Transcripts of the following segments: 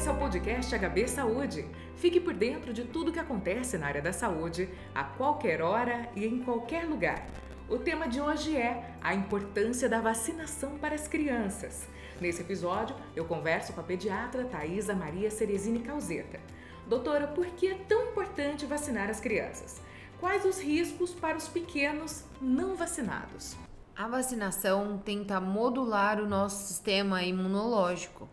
esse é o podcast HB Saúde. Fique por dentro de tudo que acontece na área da saúde, a qualquer hora e em qualquer lugar. O tema de hoje é a importância da vacinação para as crianças. Nesse episódio, eu converso com a pediatra Thaisa Maria Cerezini Calzeta. Doutora, por que é tão importante vacinar as crianças? Quais os riscos para os pequenos não vacinados? A vacinação tenta modular o nosso sistema imunológico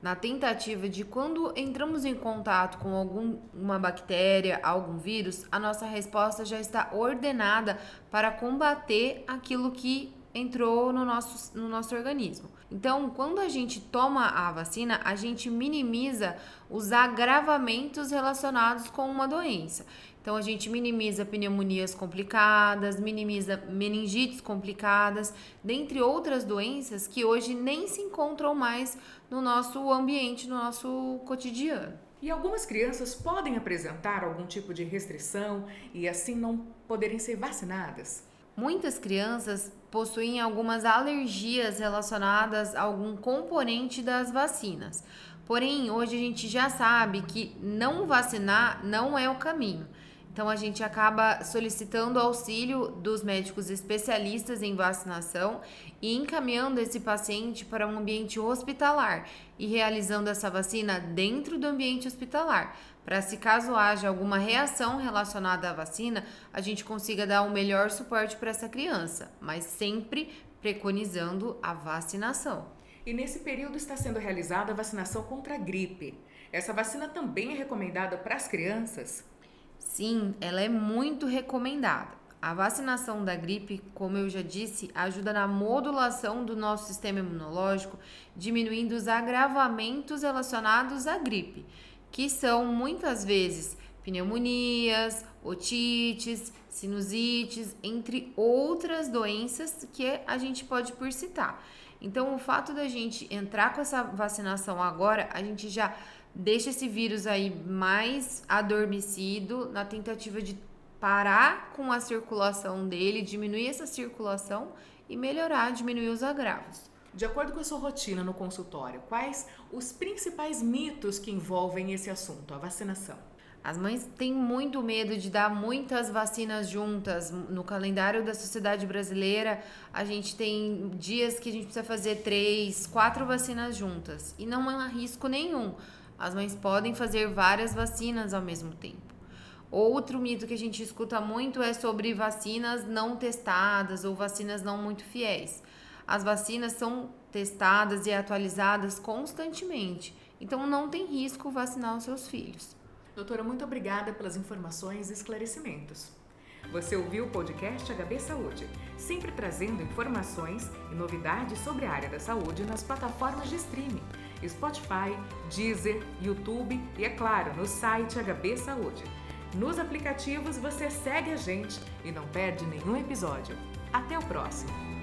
na tentativa de quando entramos em contato com alguma bactéria, algum vírus, a nossa resposta já está ordenada para combater aquilo que entrou no nosso, no nosso organismo. Então, quando a gente toma a vacina, a gente minimiza os agravamentos relacionados com uma doença. Então, a gente minimiza pneumonias complicadas, minimiza meningites complicadas, dentre outras doenças que hoje nem se encontram mais no nosso ambiente, no nosso cotidiano. E algumas crianças podem apresentar algum tipo de restrição e assim não poderem ser vacinadas? Muitas crianças possuem algumas alergias relacionadas a algum componente das vacinas. Porém, hoje a gente já sabe que não vacinar não é o caminho. Então a gente acaba solicitando auxílio dos médicos especialistas em vacinação e encaminhando esse paciente para um ambiente hospitalar e realizando essa vacina dentro do ambiente hospitalar, para se caso haja alguma reação relacionada à vacina, a gente consiga dar o melhor suporte para essa criança, mas sempre preconizando a vacinação. E nesse período está sendo realizada a vacinação contra a gripe. Essa vacina também é recomendada para as crianças? Sim, ela é muito recomendada. A vacinação da gripe, como eu já disse, ajuda na modulação do nosso sistema imunológico, diminuindo os agravamentos relacionados à gripe, que são muitas vezes pneumonias, otites, sinusites, entre outras doenças que a gente pode por citar. Então, o fato da gente entrar com essa vacinação agora, a gente já deixa esse vírus aí mais adormecido na tentativa de parar com a circulação dele, diminuir essa circulação e melhorar, diminuir os agravos. De acordo com a sua rotina no consultório, quais os principais mitos que envolvem esse assunto, a vacinação? As mães têm muito medo de dar muitas vacinas juntas. No calendário da sociedade brasileira, a gente tem dias que a gente precisa fazer três, quatro vacinas juntas. E não há risco nenhum. As mães podem fazer várias vacinas ao mesmo tempo. Outro mito que a gente escuta muito é sobre vacinas não testadas ou vacinas não muito fiéis. As vacinas são testadas e atualizadas constantemente, então não tem risco vacinar os seus filhos. Doutora, muito obrigada pelas informações e esclarecimentos. Você ouviu o podcast HB Saúde, sempre trazendo informações e novidades sobre a área da saúde nas plataformas de streaming, Spotify, Deezer, YouTube e, é claro, no site HB Saúde. Nos aplicativos você segue a gente e não perde nenhum episódio. Até o próximo!